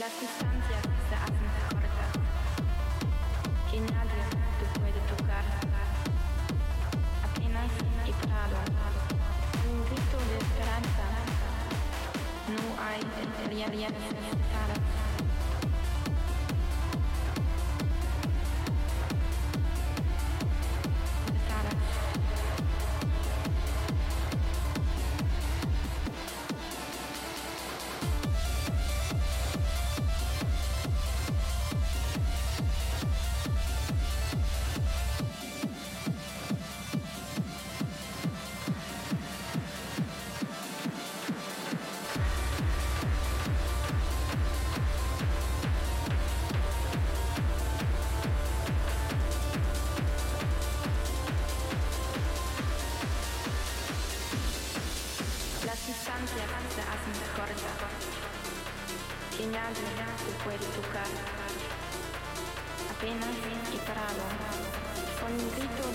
Las distancias se hacen cortas, que nadie te puede tocar. Apenas he un grito de esperanza. No hay realidad strano. Ogni grido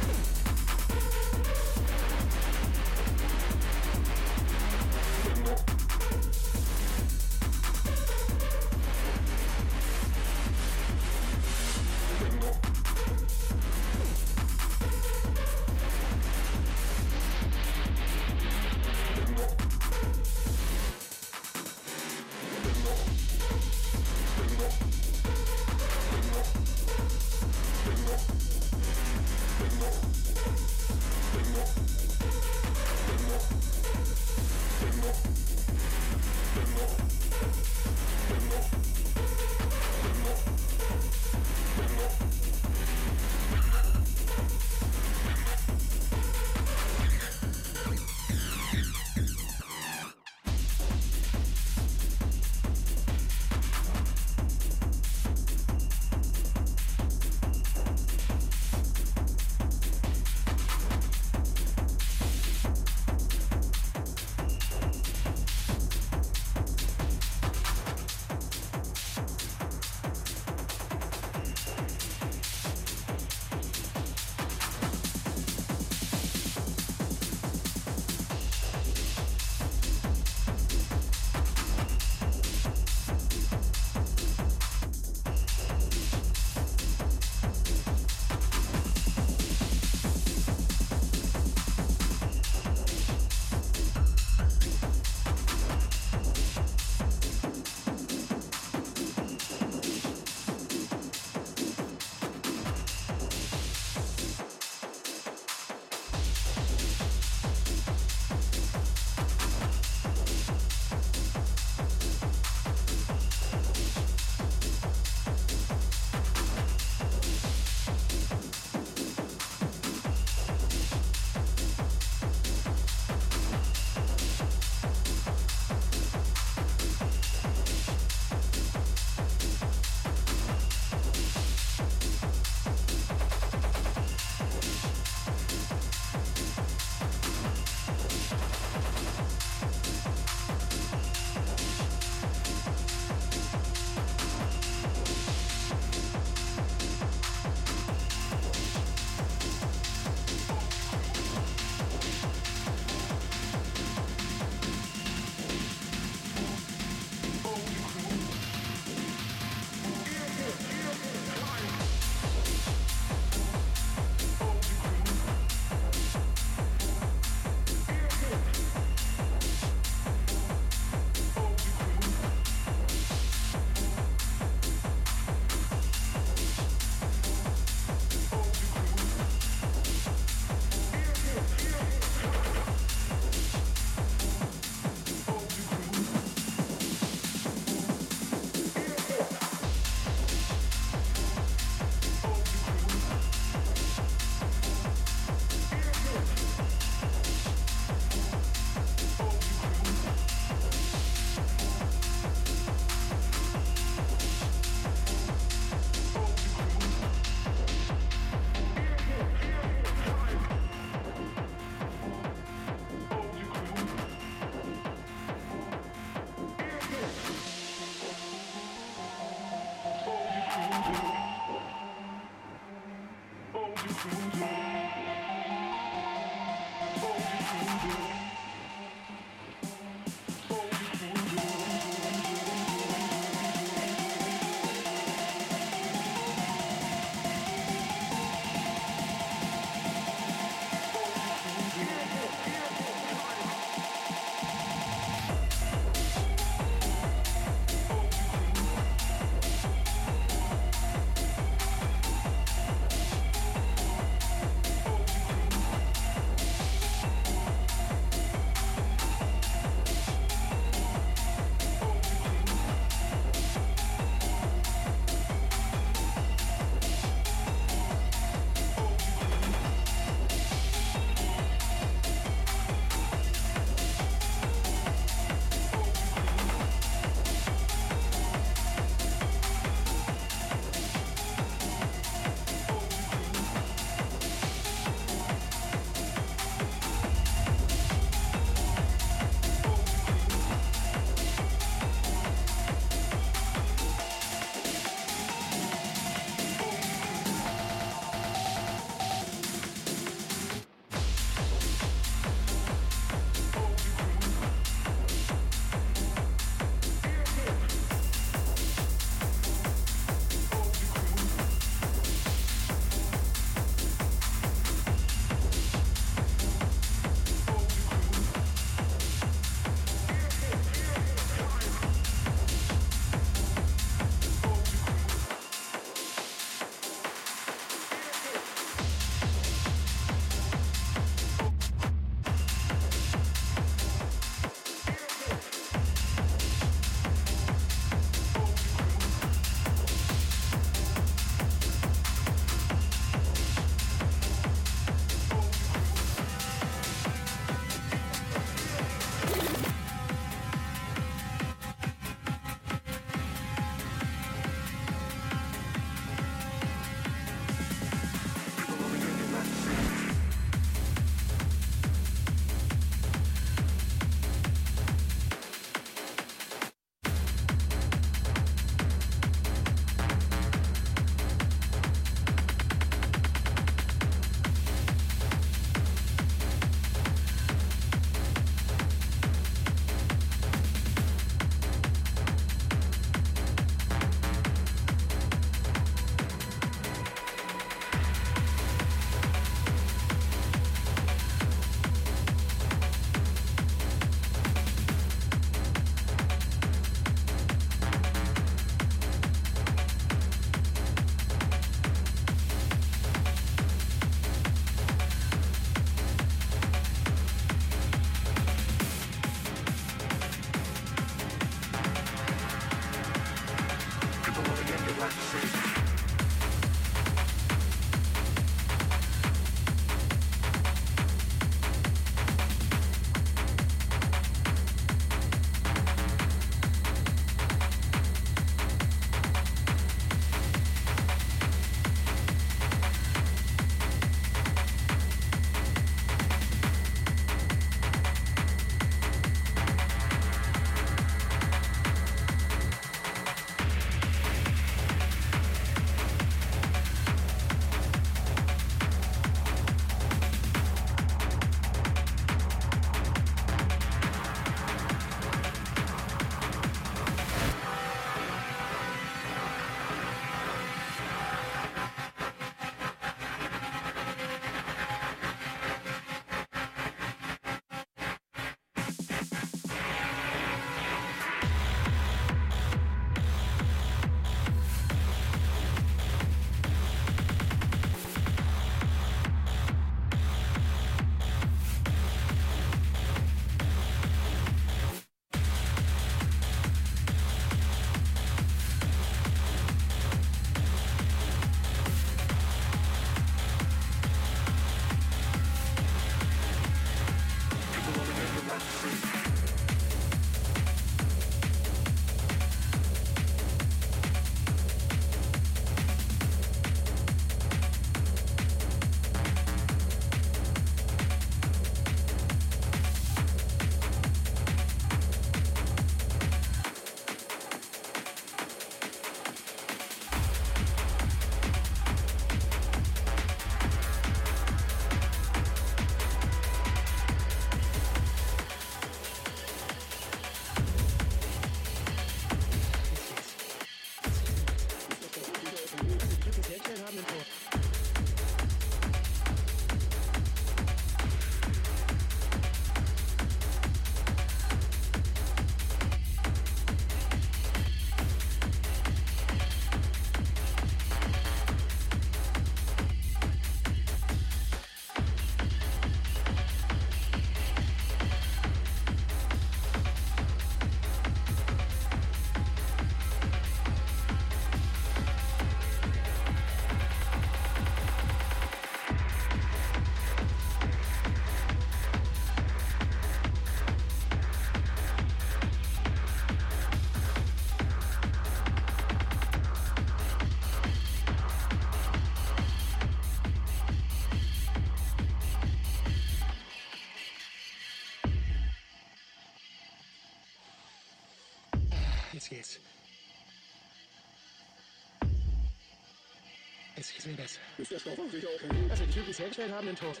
Vegas. Ist der Stoff auf sich auch? Also die Typen, die es hergestellt haben, sind tot.